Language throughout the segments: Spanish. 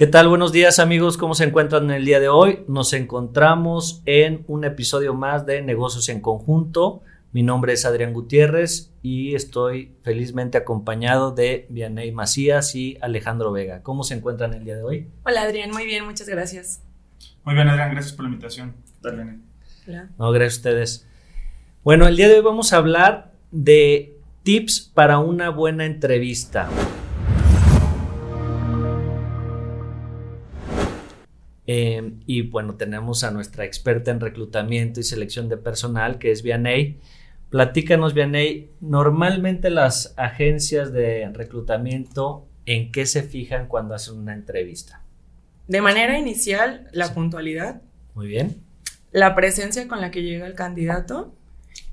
¿Qué tal? Buenos días amigos, ¿cómo se encuentran en el día de hoy? Nos encontramos en un episodio más de Negocios en Conjunto. Mi nombre es Adrián Gutiérrez y estoy felizmente acompañado de Vianey Macías y Alejandro Vega. ¿Cómo se encuentran el día de hoy? Hola Adrián, muy bien, muchas gracias. Muy bien Adrián, gracias por la invitación. Hola. No, gracias a ustedes. Bueno, el día de hoy vamos a hablar de tips para una buena entrevista. Em, y bueno, tenemos a nuestra experta en reclutamiento y selección de personal, que es Vianey. Platícanos, Vianey, normalmente las agencias de reclutamiento, ¿en qué se fijan cuando hacen una entrevista? De manera inicial, la puntualidad. Muy bien. La presencia con la que llega el candidato.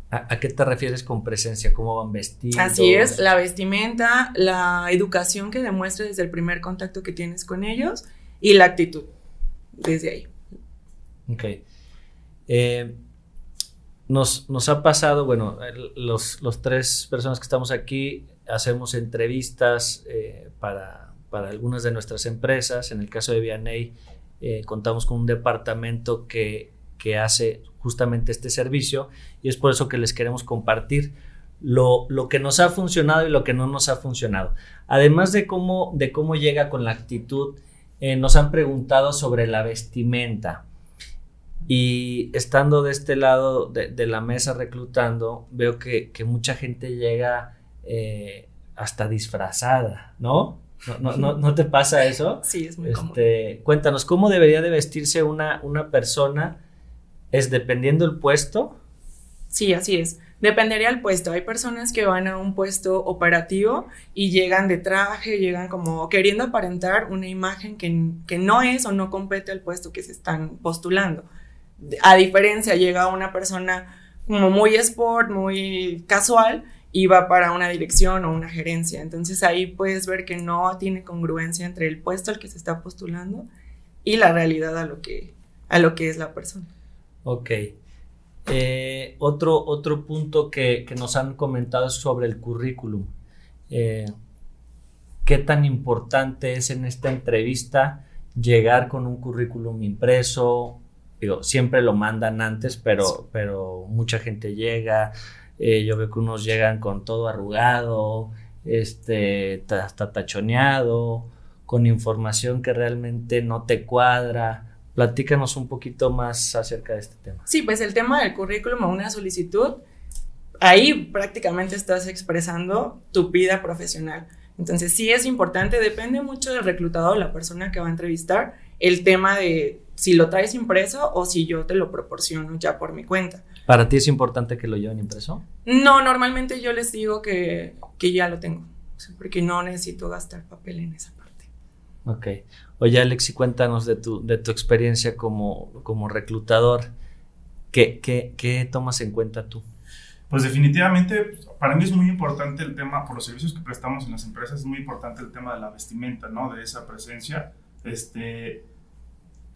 ¿A, qué te refieres con presencia? ¿Cómo van vestidos? Así es, la vestimenta, la educación que demuestre desde el primer contacto que tienes con ellos y la actitud desde ahí. Ok. Eh, nos, nos, ha pasado, bueno, los, los, tres personas que estamos aquí hacemos entrevistas eh, para, para, algunas de nuestras empresas. En el caso de Vianey, eh, contamos con un departamento que, que, hace justamente este servicio y es por eso que les queremos compartir lo, lo, que nos ha funcionado y lo que no nos ha funcionado. Además de cómo, de cómo llega con la actitud eh, nos han preguntado sobre la vestimenta. Y estando de este lado de, la mesa reclutando, veo que, mucha gente llega eh, hasta disfrazada, ¿no? ¿No, no, no te pasa eso? Sí, es muy este, Cuéntanos, ¿cómo debería de vestirse una, una persona? ¿Es dependiendo el puesto? Sí, así es. Dependería del puesto. Hay personas que van a un puesto operativo y llegan de traje, llegan como queriendo aparentar una imagen que, que no es o no compete al puesto que se están postulando. A diferencia, llega una persona como muy sport, muy casual y va para una dirección o una gerencia. Entonces ahí puedes ver que no tiene congruencia entre el puesto al que se está postulando y la realidad a lo que, a lo que es la persona. Ok. Eh, otro, otro punto que, nos han comentado es sobre el currículum. Eh, ¿Qué tan importante es en esta entrevista llegar con un currículum impreso? Digo, siempre lo mandan antes, pero, pero mucha gente llega. Eh, yo veo que unos llegan con todo arrugado, este, hasta tachoneado, con información que realmente no te cuadra. Platícanos un poquito más acerca de este tema. Sí, pues el tema del currículum o una solicitud, ahí prácticamente estás expresando tu vida profesional. Entonces sí es importante, depende mucho del reclutador, la persona que va a entrevistar, el tema de si lo traes impreso o si yo te lo proporciono ya por mi cuenta. ¿Para ti es importante que lo lleven impreso? No, normalmente yo les digo que, que ya lo tengo, porque no necesito gastar papel en esa. Ok. Oye, Alex, y cuéntanos de tu, de tu experiencia como, como reclutador. ¿Qué, qué, qué tomas en cuenta tú? Pues definitivamente, para mí es muy importante el tema, por los servicios que prestamos en las empresas, es muy importante el tema de la vestimenta, ¿no? De esa presencia. Este,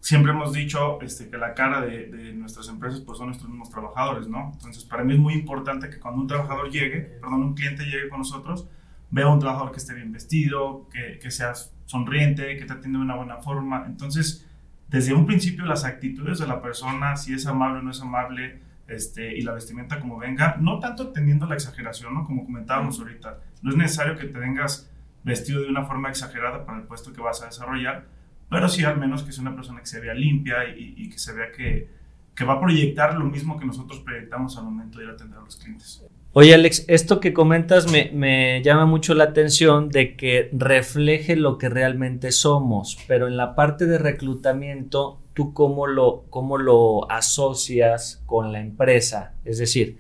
siempre hemos dicho este, que la cara de, de, nuestras empresas pues, son nuestros mismos trabajadores, ¿no? Entonces, para mí es muy importante que cuando un trabajador llegue, perdón, un cliente llegue con nosotros, vea un trabajador que esté bien vestido, que, que sea sonriente, que te atiende de una buena forma. Entonces, desde un principio las actitudes de la persona, si es amable o no es amable, este, y la vestimenta como venga, no tanto teniendo la exageración, ¿no? Como comentábamos ahorita, no es necesario que te vengas vestido de una forma exagerada para el puesto que vas a desarrollar, pero sí al menos que sea una persona que se vea limpia y, y que se vea que, que va a proyectar lo mismo que nosotros proyectamos al momento de ir a atender a los clientes. Oye Alex, esto que comentas me, me, llama mucho la atención de que refleje lo que realmente somos, pero en la parte de reclutamiento, ¿tú cómo lo, cómo lo asocias con la empresa? Es decir,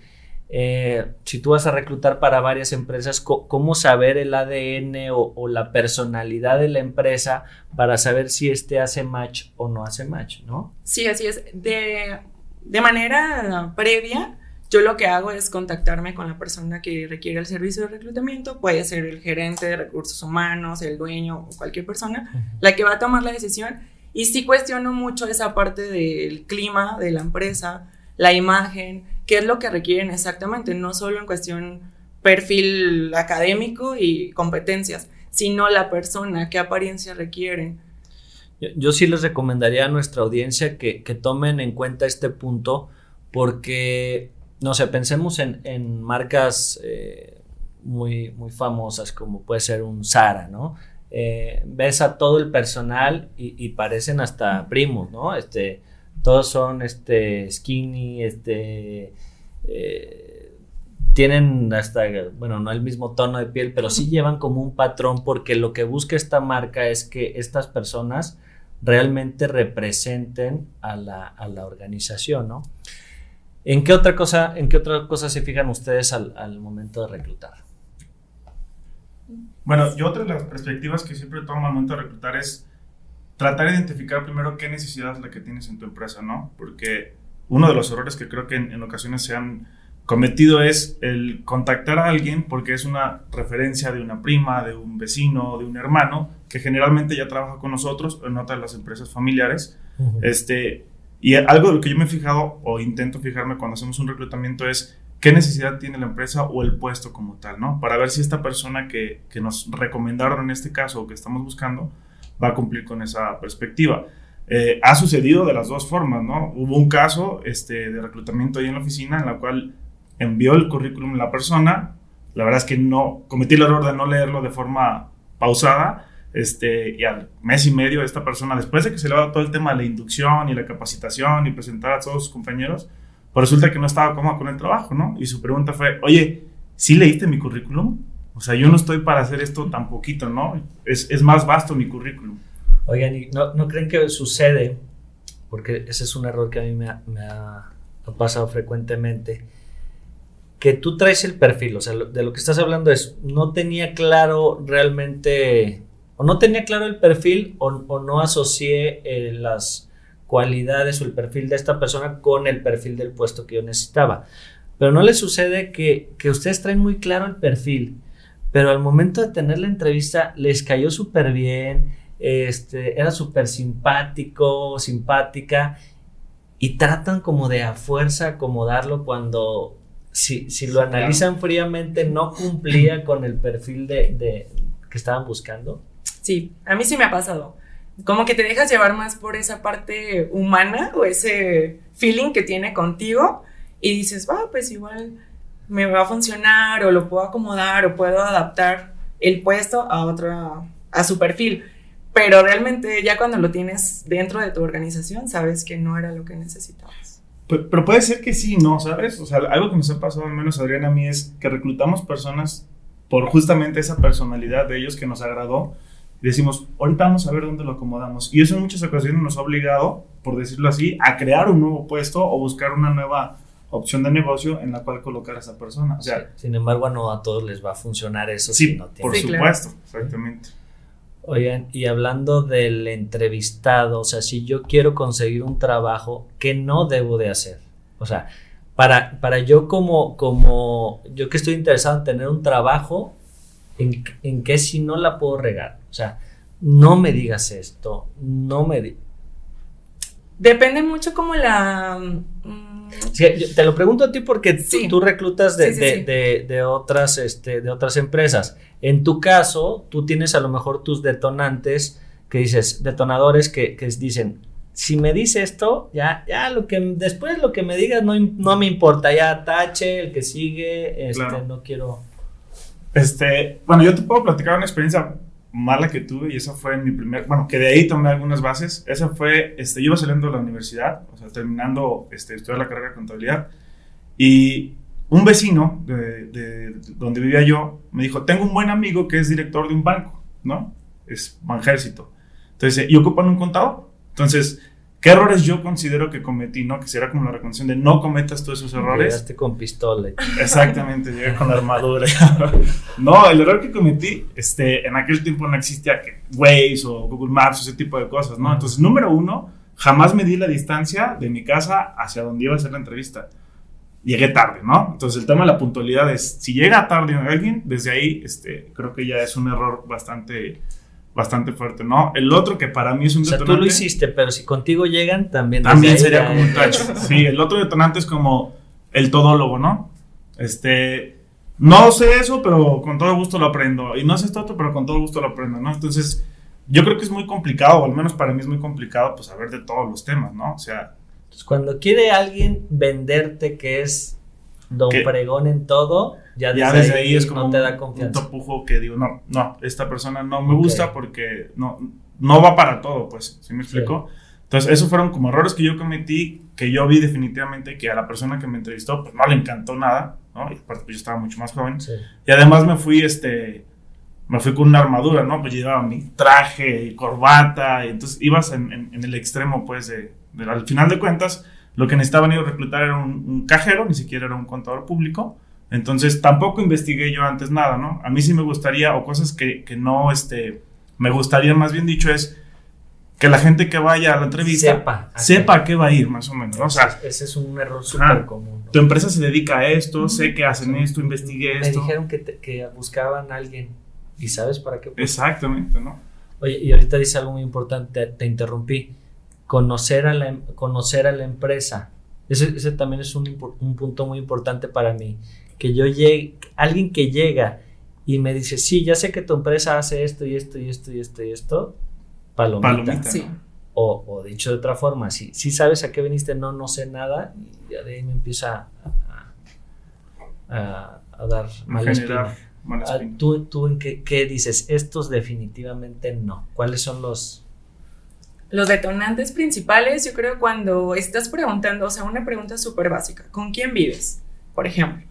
eh, si tú vas a reclutar para varias empresas, ¿cómo saber el ADN o, o, la personalidad de la empresa para saber si este hace match o no hace match, ¿no? Sí, así es. De, de manera previa yo lo que hago es contactarme con la persona que requiere el servicio de reclutamiento, puede ser el gerente de recursos humanos, el dueño o cualquier persona, la que va a tomar la decisión. Y sí cuestiono mucho esa parte del clima de la empresa, la imagen, qué es lo que requieren exactamente, no solo en cuestión perfil académico y competencias, sino la persona, qué apariencia requieren. Yo, sí les recomendaría a nuestra audiencia que, tomen en cuenta este punto porque, no sé, pensemos en, marcas eh, muy, muy famosas como puede ser un Zara, ¿no? Eh, ves a todo el personal y, parecen hasta primos, ¿no? Este, todos son este, skinny, este... Eh, tienen hasta, bueno, no el mismo tono de piel, pero sí llevan como un patrón porque lo que busca esta marca es que estas personas realmente representen a la, organización, ¿no? ¿En qué otra cosa, en qué otra cosa se fijan ustedes al, momento de reclutar? Bueno, yo otra de las perspectivas que siempre tomo al momento de reclutar es tratar de identificar primero qué necesidad es la que tienes en tu empresa, ¿no? Porque uno de los errores que creo que en, en ocasiones se han cometido es el contactar a alguien porque es una referencia de una prima, de un vecino, de un hermano, que generalmente ya trabaja con nosotros en otras las empresas familiares. este, y algo de lo que yo me he fijado o intento fijarme cuando hacemos un reclutamiento es qué necesidad tiene la empresa o el puesto como tal, ¿no? Para ver si esta persona que, que nos recomendaron en este caso o que estamos buscando va a cumplir con esa perspectiva. Eh, ha sucedido de las dos formas, ¿no? Hubo un caso este, de reclutamiento ahí en la oficina en la cual envió el currículum la persona. La verdad es que no cometí el error de no leerlo de forma pausada. Este, y al mes y medio esta persona, después de que se le va todo el tema de la inducción y la capacitación y presentar a todos sus compañeros, pues resulta que no estaba cómodo con el trabajo, ¿no? Y su pregunta fue, oye, ¿sí leíste mi currículum? O sea, yo no estoy para hacer esto tan poquito, ¿no? Es, es más vasto mi currículum. Oigan, ¿no, ¿no, creen que sucede? Porque ese es un error que a mí me me ha pasado frecuentemente que tú traes el perfil, o sea, de lo que estás hablando es, no tenía claro realmente, o no tenía claro el perfil, o, no asocié eh, las cualidades o el perfil de esta persona con el perfil del puesto que yo necesitaba. Pero no le sucede que, que ustedes traen muy claro el perfil, pero al momento de tener la entrevista les cayó súper bien, este, era súper simpático, simpática, y tratan como de a fuerza acomodarlo cuando si, si lo analizan fríamente, no cumplía con el perfil de, que estaban buscando. Sí, a mí sí me ha pasado. Como que te dejas llevar más por esa parte humana o ese feeling que tiene contigo y dices, va, pues igual me va a funcionar o lo puedo acomodar o puedo adaptar el puesto a otra, a su perfil. Pero realmente ya cuando lo tienes dentro de tu organización, sabes que no era lo que necesitabas. Pero puede ser que sí, ¿no? ¿Sabes? O sea, algo que nos ha pasado, al menos Adriana a mí, es que reclutamos personas por justamente esa personalidad de ellos que nos agradó. Y decimos, ahorita vamos a ver dónde lo acomodamos. Y eso en muchas ocasiones nos ha obligado, por decirlo así, a crear un nuevo puesto o buscar una nueva opción de negocio en la cual colocar a esa persona. O sea, Sin embargo, no a todos les va a funcionar eso. Sí, no por supuesto, exactamente. Oigan, y hablando del entrevistado, o sea, si yo quiero conseguir un trabajo, ¿qué no debo de hacer? O sea, para, para yo como, como, yo que estoy interesado en tener un trabajo, ¿en, en qué si no la puedo regar? O sea, no me digas esto, no me... Depende mucho como la... Mm, te lo pregunto a ti porque tú, reclutas de, otras, este, de otras empresas. En tu caso, tú tienes a lo mejor tus detonantes que dices, detonadores que, dicen, si me dice esto, ya, ya lo que después lo que me digas no, no me importa, ya tache, el que sigue, este, no quiero. Este, bueno, yo te puedo platicar una experiencia mala que tuve y esa fue mi primer, bueno, que de ahí tomé algunas bases. Esa fue, este, yo iba saliendo de la universidad, o sea, terminando, este, estudiar la carrera de contabilidad y un vecino de, donde vivía yo me dijo, tengo un buen amigo que es director de un banco, ¿no? Es Banjército. Entonces, ¿y ocupan un contador? Entonces, ¿Qué errores yo considero que cometí, no? Que será como la recomendación de no cometas todos esos errores. Llegaste con pistola. Exactamente, llegué con armadura. no, el error que cometí, este, en aquel tiempo no existía que Waze o Google Maps, ese tipo de cosas, ¿no? Entonces, número uno, jamás medí la distancia de mi casa hacia donde iba a hacer la entrevista. Llegué tarde, ¿no? Entonces, el tema de la puntualidad es, si llega tarde alguien, desde ahí, este, creo que ya es un error bastante bastante fuerte, ¿no? El otro que para mí es un detonante. O sea, tú lo hiciste, pero si contigo llegan, también. También sería como un tacho. Sí, el otro detonante es como el todólogo, ¿no? Este. No sé eso, pero con todo gusto lo aprendo. Y no sé esto otro, pero con todo gusto lo aprendo, ¿no? Entonces, yo creo que es muy complicado, o al menos para mí es muy complicado, pues saber de todos los temas, ¿no? O sea... Pues cuando quiere alguien venderte que es don ¿Qué? pregón en todo, ya desde, ya desde ahí, ahí es como no te un- da un confianza. topujo que digo, no, no, esta persona no me Ok. gusta porque no, no va para todo, pues, ¿sí me explico? Entonces, esos fueron como errores que yo cometí, que yo vi definitivamente que a la persona que me entrevistó, pues no le encantó nada, ¿no? Y aparte, pues yo estaba mucho más joven. Sí. Y además me fui, este, me fui con una armadura, ¿no? Pues llevaba mi traje y corbata, y entonces ibas en, en- en el extremo, pues, de, de- al final de cuentas, lo que necesitaban ellos reclutar era un, un cajero, ni siquiera era un contador público. Entonces tampoco investigué yo antes nada, ¿no? A mí sí me gustaría, o cosas que, que no, este, me gustaría más bien dicho es que la gente que vaya a la entrevista Sepa. sepa a qué va a ir, más o menos, ¿no? O sea, ese es un error súper común. ¿no? tu empresa se dedica a esto, sé que hacen esto, investigué Me esto. dijeron que, te- que buscaban a alguien y sabes para qué. Exactamente, ¿no? Oye, y ahorita dice algo muy importante, te, te interrumpí. Conocer a la, conocer a la empresa. Ese, ese también es un, un punto muy importante para mí. Que yo llegue, alguien que llega y me dice, sí, ya sé que tu empresa hace esto y esto y esto y esto y esto, palomita. Palomita. Sí. O, o dicho de otra forma, si, si sabes a qué viniste, no, no sé nada, y ya de ahí me empieza a, a- a dar mala generar Ah, espina. ¿Tú, tú en qué, qué dices? Estos definitivamente no. ¿Cuáles son los...? Los detonantes principales, yo creo, cuando estás preguntando, o sea, una pregunta súper básica, ¿con quién vives? Por ejemplo,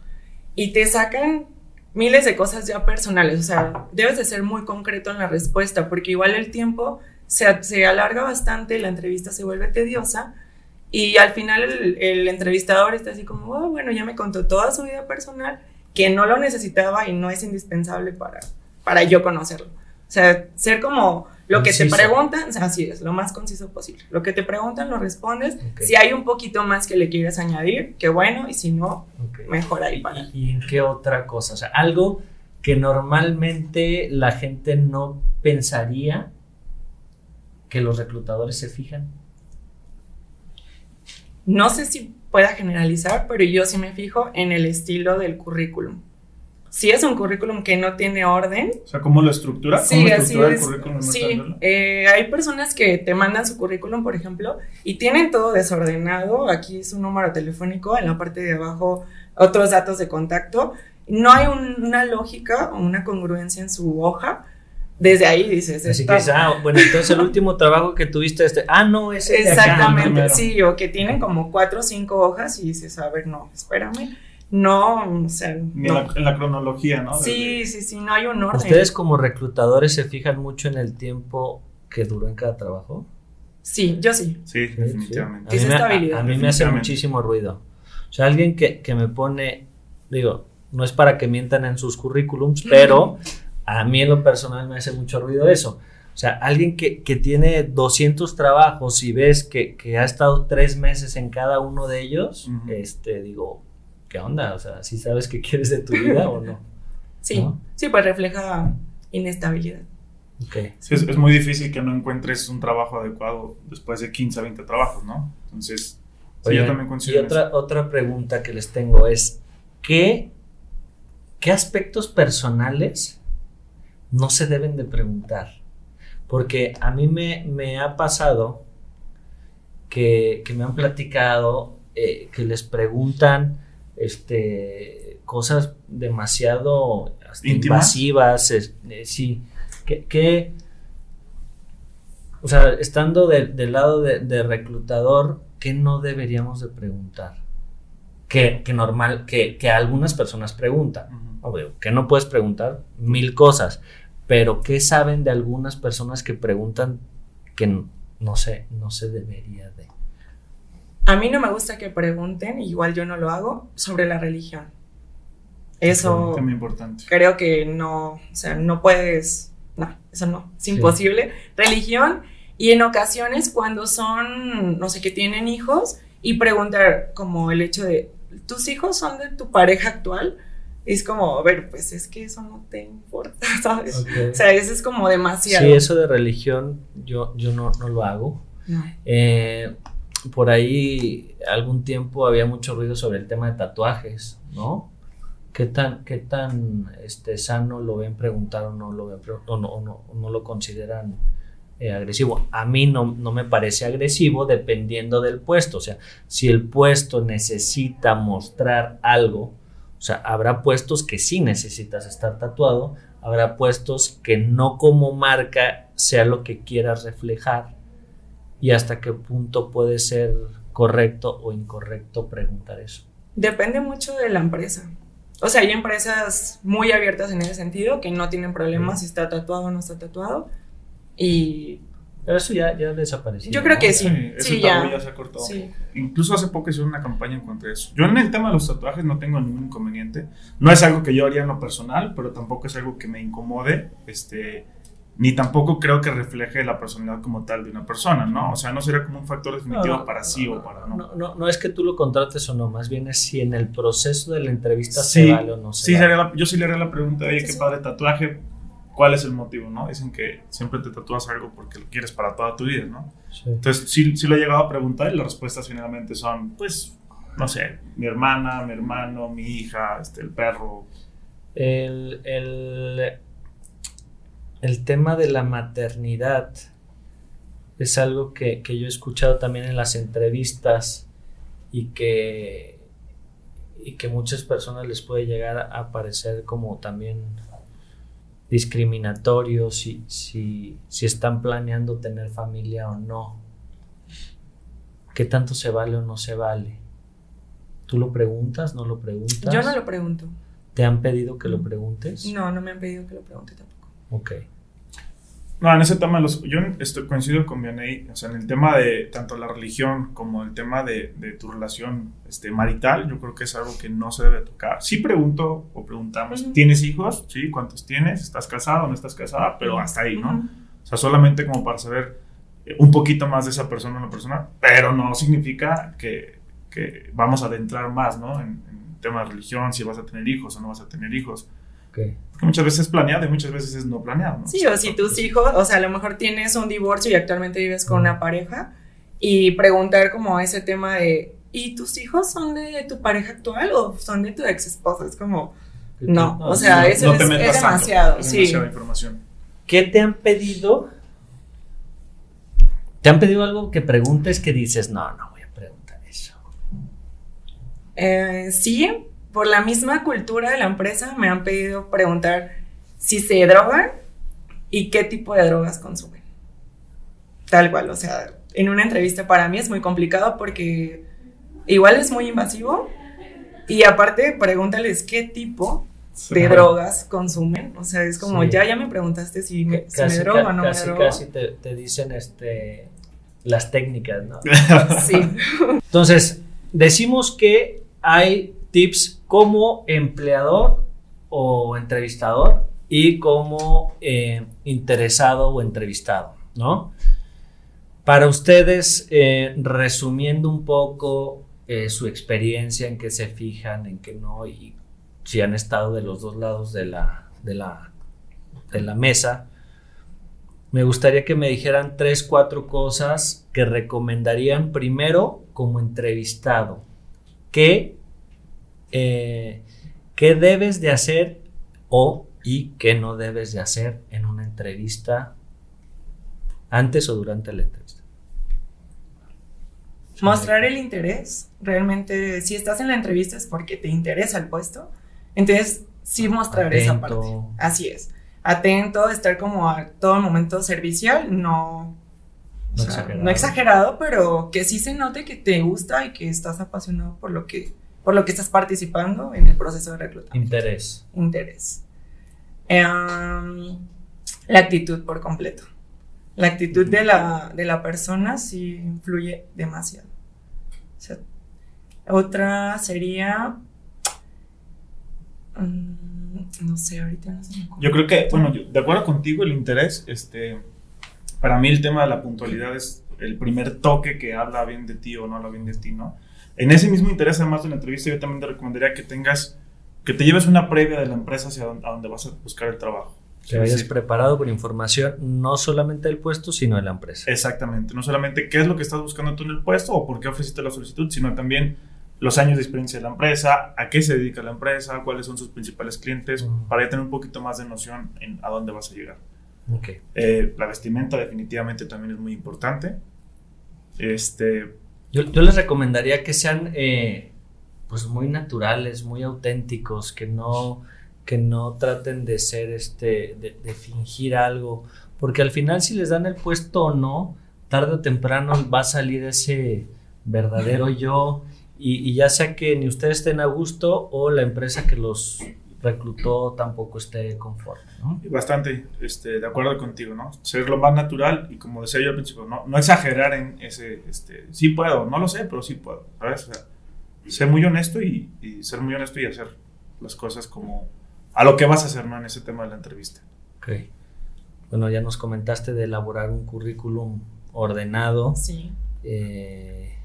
y te sacan miles de cosas ya personales, o sea, debes de ser muy concreto en la respuesta, porque igual el tiempo se, se alarga bastante, la entrevista se vuelve tediosa, y al final el, entrevistador está así como, "Oh, bueno, ya me contó toda su vida personal, que no lo necesitaba y no es indispensable para, para yo conocerlo. O sea, ser como lo que Conciso. te preguntan, así es, lo más conciso posible. Lo que te preguntan lo respondes. Si hay un poquito más que le quieres añadir, qué bueno, y si no, mejor ahí para. ¿Y, y en qué otra cosa? O sea, algo que normalmente la gente no pensaría que los reclutadores se fijan. No sé si pueda generalizar, pero yo sí me fijo en el estilo del currículum. Si es un currículum que no tiene orden, O sea, ¿cómo lo estructura? ¿Cómo Sí, así estructura el es. currículum? Sí, eh, hay personas que te mandan su currículum, por ejemplo, y tienen todo desordenado. Aquí su número telefónico, en la parte de abajo otros datos de contacto. No hay un- una lógica o una congruencia en su hoja. Desde ahí dices, Así que dices, ah, bueno, entonces el último trabajo que tuviste, este, ah, no, ese de acá. Exactamente, sí, o que tienen como cuatro o cinco hojas y dices, a ver, no, espérame. No, o sea, Ni en la, en la cronología, ¿no? Sí, sí, sí, no hay un orden. ¿Ustedes como reclutadores se fijan mucho en el tiempo que duró en cada trabajo? Sí, yo sí. Sí, Sí, definitivamente. sí. A Es mí me- estabilidad. A, a mí me hace muchísimo ruido. O sea, alguien que, que me pone, digo, no es para que mientan en sus currículums, pero a mí en lo personal me hace mucho ruido eso. O sea, alguien que, que tiene 200 trabajos y ves que, que ha estado tres meses en cada uno de ellos, este, digo, ¿qué onda? O sea, ¿sí sabes qué quieres de tu vida o no? Sí, ¿No? sí, pues refleja inestabilidad. Ok. Sí, es, es muy difícil que no encuentres un trabajo adecuado después de 15 a 20 trabajos, ¿no? Entonces, sí, yo también y coincido en otra, eso. otra pregunta que les tengo es, ¿qué, ¿qué aspectos personales no se deben de preguntar? Porque a mí me, me ha pasado que, que me han platicado, eh, que les preguntan este, cosas demasiado ¿Íntimas? invasivas, es- eh, sí, que, que, o sea, estando de- del lado de, de reclutador, ¿qué no deberíamos de preguntar? Que, que normal, que, que algunas personas preguntan. Obvio, que no puedes preguntar mil cosas, pero ¿qué saben de algunas personas que preguntan que n- no sé, no se debería de? A mí no me gusta que pregunten, igual yo no lo hago, sobre la religión. Eso Tema importante. creo que no, o sea, no puedes, no, eso no, es imposible. Religión y en ocasiones cuando son, no sé, que tienen hijos y preguntar como el hecho de, ¿tus hijos son de tu pareja actual? Y es como, a ver, pues es que eso no te importa, ¿sabes? O sea, eso es como demasiado. Sí, eso de religión yo, yo no, no lo hago. No. Eh, por ahí algún tiempo había mucho ruido sobre el tema de tatuajes, ¿no? ¿Qué tan, qué tan este, sano lo ven preguntar o no lo o no, no lo consideran eh, agresivo. A mí no, no me parece agresivo dependiendo del puesto. O sea, si el puesto necesita mostrar algo, o sea, habrá puestos que sí necesitas estar tatuado, habrá puestos que no como marca sea lo que quieras reflejar y hasta qué punto puede ser correcto o incorrecto preguntar eso. Depende mucho de la empresa. O sea, hay empresas muy abiertas en ese sentido que no tienen problemas si está tatuado o no está tatuado. Y. Pero eso ya, ya desapareció. Yo creo que sí. Sí, Sí, tabú ya. se ha cortado. Sí. Incluso hace poco hicieron una campaña en contra de eso. Yo en el tema de los tatuajes no tengo ningún inconveniente. No es algo que yo haría en lo personal, pero tampoco es algo que me incomode. Este, ni tampoco creo que refleje la personalidad como tal de una persona, ¿no? O sea, no sería como un factor definitivo No, para sí no, o para no. No, no, no es que tú lo contrates o no, más bien es si en el proceso de la entrevista Sí, se vale o no se sí, vale. la- yo sí le haría la pregunta, oye, qué Sí. padre tatuaje, ¿cuál es el motivo, no? Dicen que siempre te tatúas algo porque lo quieres para toda tu vida, ¿no? Sí. Entonces, sí, sí lo he llegado a preguntar y las respuestas generalmente son, pues, no sé, mi hermana, mi hermano, mi hija, este, el perro. El, el, el tema de la maternidad es algo que, que yo he escuchado también en las entrevistas y que, y que muchas personas les puede llegar a parecer como también discriminatorio si, si, si están planeando tener familia o no. ¿Qué tanto se vale o no se vale? ¿Tú lo preguntas? ¿No lo preguntas? Yo no lo pregunto. ¿Te han pedido que lo preguntes? No, no me han pedido que lo pregunte tampoco. Ok. No, en ese tema, los, yo estoy, coincido con Vianey, o sea, en el tema de tanto la religión como el tema de, de tu relación este, marital, yo creo que es algo que no se debe tocar. Sí pregunto o preguntamos, Ujú. ¿tienes hijos? ¿Sí? ¿Cuántos tienes? ¿Estás casado o no estás casada? Pero hasta ahí, ¿no? Ujú. O sea, solamente como para saber eh, un poquito más de esa persona o una persona, pero no significa que, que vamos a adentrar más, ¿no? En, en tema de religión, si vas a tener hijos o no vas a tener hijos. Ok. Porque muchas veces es planeado y muchas veces es no planeado, ¿no? Sí, o si tus hijos, o sea, a lo mejor tienes un divorcio y actualmente vives con una pareja y preguntar como ese tema de, ¿y tus hijos son de tu pareja actual o son de tu ex esposa? Es como, no, o sea, eso es- es tanto, demasiado, es sí. demasiada información. ¿Qué te han pedido? ¿Te han pedido algo que preguntes que dices, no, no voy a preguntar eso? Eh, sí, por la misma cultura de la empresa me han pedido preguntar si se drogan y qué tipo de drogas consumen. Tal cual, o sea, en una entrevista para mí es muy complicado porque igual es muy invasivo y aparte pregúntales qué tipo de drogas consumen. O sea, es como, Sí. ya, ya me preguntaste si me, si me Casi, drogo ca- o no casi, me drogo. casi te, te dicen este, las técnicas, ¿no? Sí. Entonces, decimos que hay tips como empleador o entrevistador y como eh, interesado o entrevistado, ¿no? Para ustedes, eh, resumiendo un poco eh, su experiencia, en qué se fijan, en qué no, y si han estado de los dos lados de la, de la, de la mesa, me gustaría que me dijeran tres, cuatro cosas que recomendarían primero como entrevistado. ¿Qué, eh, qué debes de hacer o y qué no debes de hacer en una entrevista antes o durante la entrevista? Mostrar el interés. Realmente, si estás en la entrevista es porque te interesa el puesto. Entonces, sí mostrar esa parte. Atento. Así es. Atento, estar como a todo momento servicial, no, o No sea, exagerado. no exagerado, pero que sí se note que te gusta y que estás apasionado por lo que, por lo que estás participando en el proceso de reclutamiento. Interés. Interés. Em, la actitud por completo. La actitud de la, de la persona sí influye demasiado. O sea, otra sería. mm, no sé, ahorita no ocurre. Yo creo que, bueno, yo- de acuerdo contigo, el interés, este, para mí el tema de la puntualidad es el primer toque que habla bien de ti o no habla bien de ti, ¿no? En ese mismo interés, además de la entrevista, yo también te recomendaría que tengas, que te lleves una previa de la empresa hacia donde, a donde vas a buscar el trabajo. Que vayas preparado con información no solamente del puesto, sino de la empresa. Exactamente, no solamente qué es lo que estás buscando tú en el puesto o por qué ofreciste la solicitud, sino también los años de experiencia de la empresa, a qué se dedica la empresa, cuáles son sus principales clientes, Mm. para ya tener un poquito más de noción en a dónde vas a llegar. Okay. Eh, la vestimenta definitivamente también es muy importante. Este, yo, yo les recomendaría que sean eh, pues muy naturales, muy auténticos, que no, que no traten de ser este, de, de fingir algo, porque al final si les dan el puesto o no, tarde o temprano va a salir ese verdadero yo y, y, ya sea que ni ustedes estén a gusto o la empresa que los reclutó tampoco esté conforme, ¿no? Bastante, este, de acuerdo contigo, ¿no? Ser lo más natural y como decía yo al principio, no, no exagerar en ese, este, sí puedo, no lo sé, pero sí puedo, ¿sabes? O sea, ser muy honesto y, y, ser muy honesto y hacer las cosas como a lo que vas a hacer, ¿no? En ese tema de la entrevista. Ok. Bueno, ya nos comentaste de elaborar un currículum ordenado. Sí. Eh,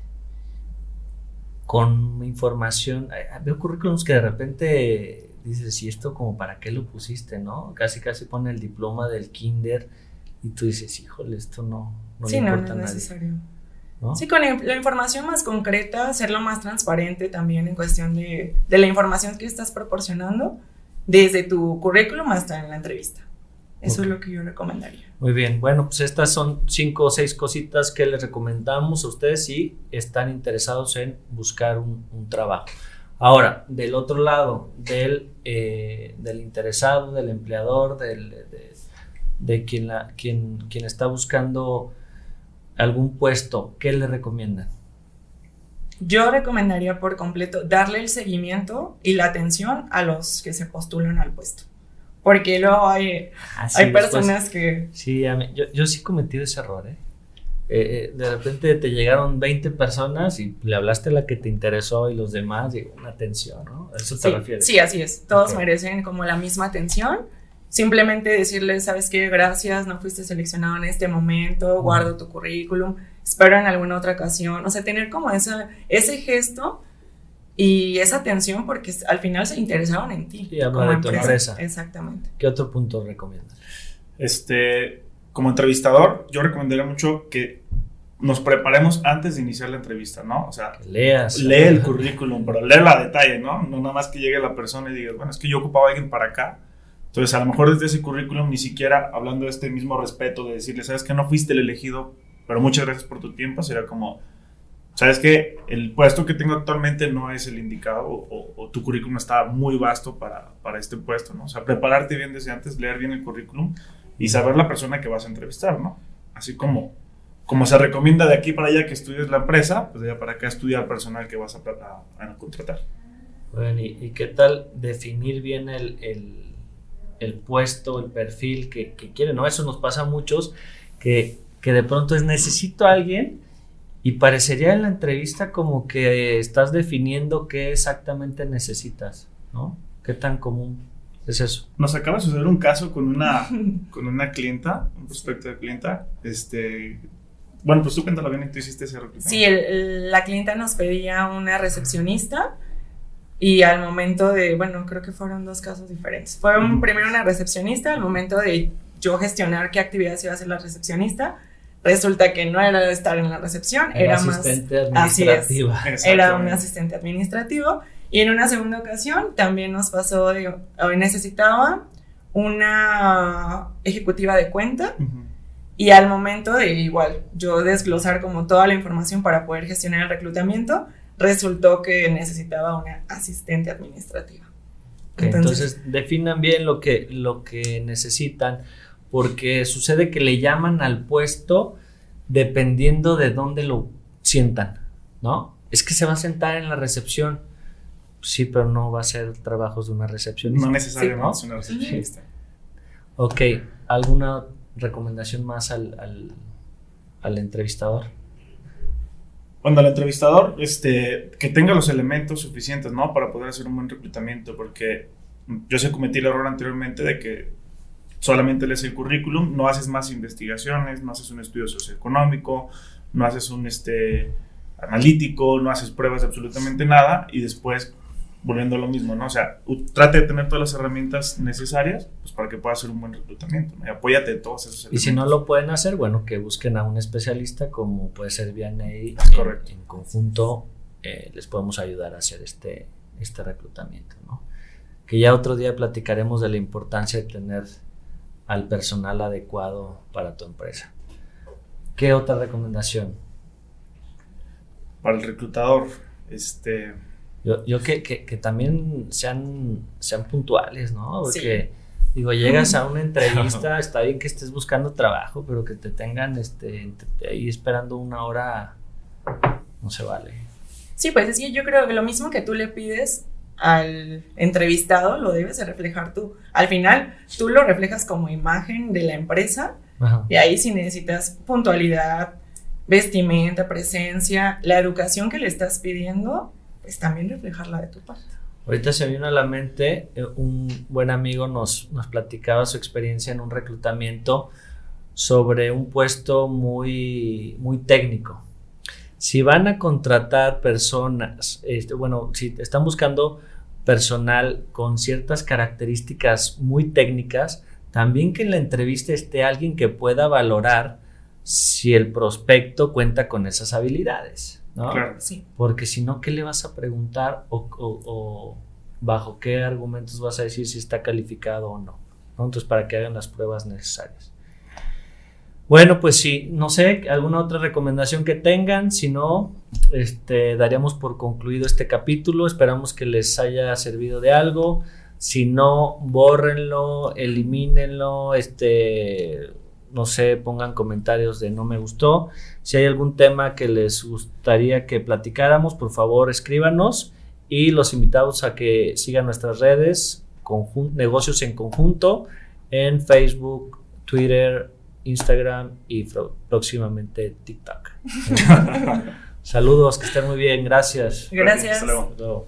con información. Veo currículums que de repente dices, ¿y esto como para qué lo pusiste, no? Casi casi pone el diploma del kinder y tú dices, híjole, esto no, no sí, le no, importa no a es nadie. necesario. ¿no? Sí, con la, información más concreta, hacerlo más transparente también en cuestión de, de la información que estás proporcionando, desde tu currículum hasta en la entrevista. Eso Ok. es lo que yo recomendaría. Muy bien, bueno, pues estas son cinco o seis cositas que les recomendamos a ustedes si están interesados en buscar un, un trabajo. Ahora, del otro lado, del, eh, del interesado, del empleador, del, de, de quien, la, quien, quien está buscando algún puesto, ¿qué le recomiendan? Yo recomendaría por completo darle el seguimiento y la atención a los que se postulan al puesto. Porque luego hay, Así hay después- personas que... Sí, mí- yo, yo sí he cometido ese error, ¿eh? Eh, eh, de repente te llegaron 20 personas y le hablaste a la que te interesó y los demás, y una atención, ¿no? ¿A eso te Sí, refieres? sí, así es. Todos Ok. merecen como la misma atención. Simplemente decirles, ¿sabes qué? Gracias, no fuiste seleccionado en este momento, guardo tu currículum, espero en alguna otra ocasión. O sea, tener como esa, ese gesto y esa atención porque al final se interesaron en ti. Sí, habla como de tu empresa. Exactamente. ¿Qué otro punto recomiendas? Este, como entrevistador, yo recomendaría mucho que nos preparemos antes de iniciar la entrevista, ¿no? O sea, leas. lee el currículum, pero léelo a detalle, ¿no? No nada más que llegue la persona y diga, bueno, es que yo ocupaba a alguien para acá. Entonces, a lo mejor desde ese currículum, ni siquiera hablando de este mismo respeto, de decirle, sabes que no fuiste el elegido, pero muchas gracias por tu tiempo, sería como, sabes que el puesto que tengo actualmente no es el indicado o, o- o tu currículum está muy vasto para, para este puesto, ¿no? O sea, prepararte bien desde antes, leer bien el currículum y saber la persona que vas a entrevistar, ¿no? Así como, como se recomienda de aquí para allá que estudies la empresa, pues de allá para acá estudia al personal que vas a, contratar. Bueno, ¿y, qué tal definir bien el, el- el puesto, el perfil que, que quieren? ¿no? Eso nos pasa a muchos, que, que de pronto es necesito a alguien y parecería en la entrevista como que estás definiendo qué exactamente necesitas, ¿no? ¿Qué tan común es eso? Nos acaba de suceder un caso con una, con una clienta, un prospecto de clienta. Este, bueno, pues tú cuéntalo bien y tú hiciste ese reclutamiento. Sí, el- la clienta nos pedía una recepcionista y al momento de, bueno, creo que fueron dos casos diferentes. Fue un- primero una recepcionista, al momento de yo gestionar qué actividades iba a hacer la recepcionista, resulta que no era estar en la recepción, era, más, asistente así es. era un asistente administrativo. Y en una segunda ocasión también nos pasó, eh, necesitaba una ejecutiva de cuenta y al momento de igual yo desglosar como toda la información para poder gestionar el reclutamiento, resultó que necesitaba una asistente administrativa. Ok, entonces, definan bien lo que, lo que necesitan, porque sucede que le llaman al puesto dependiendo de dónde lo sientan, ¿no? Es que se va a sentar en la recepción. Sí, pero no va a ser trabajos de una recepcionista. No necesariamente Sí, es una recepcionista. Ok, ¿alguna recomendación más al, al, al entrevistador? Cuando el entrevistador, este, que tenga los elementos suficientes, ¿no? Para poder hacer un buen reclutamiento, porque yo sé cometí el error anteriormente de que solamente lees el currículum, no haces más investigaciones, no haces un estudio socioeconómico, no haces un este, analítico, no haces pruebas de absolutamente nada y después volviendo a lo mismo, ¿no? O sea, trate de tener todas las herramientas necesarias pues, para que pueda hacer un buen reclutamiento, ¿no? Y apóyate de todos esos Y elementos. si no lo pueden hacer, bueno, que busquen a un especialista como puede ser Vianney. Es En- correcto. En, conjunto eh, les podemos ayudar a hacer este, este reclutamiento, ¿no? Que ya otro día platicaremos de la importancia de tener al personal adecuado para tu empresa. ¿Qué otra recomendación? Para el reclutador, este... Yo, yo que, que, que, también sean, sean puntuales, ¿no? Porque, digo, llegas a una entrevista, está bien que estés buscando trabajo, pero que te tengan este, ahí esperando una hora, no se vale. Sí, pues es que yo creo que lo mismo que tú le pides al entrevistado lo debes de reflejar tú. Al final, tú lo reflejas como imagen de la empresa y ahí si necesitas puntualidad, vestimenta, presencia, la educación que le estás pidiendo, pues también reflejarla de tu parte. Ahorita se vino a la mente, eh, un buen amigo nos, nos platicaba su experiencia en un reclutamiento sobre un puesto muy, muy técnico. Si van a contratar personas, este, bueno, si están buscando personal con ciertas características muy técnicas, también que en la entrevista esté alguien que pueda valorar si el prospecto cuenta con esas habilidades, ¿no? Claro. Sí. Porque si no, ¿qué le vas a preguntar o, o, o, bajo qué argumentos vas a decir si está calificado o no? ¿no? Entonces, para que hagan las pruebas necesarias. Bueno, pues sí, no sé, alguna otra recomendación que tengan, si no, este, daríamos por concluido este capítulo, esperamos que les haya servido de algo. Si no, bórrenlo, elimínenlo, este, no sé, pongan comentarios de no me gustó. Si hay algún tema que les gustaría que platicáramos, por favor escríbanos y los invitamos a que sigan nuestras redes, negocios en conjunto, en Facebook, Twitter, Instagram y próximamente TikTok. Saludos, que estén muy bien, gracias. Gracias. Hasta luego.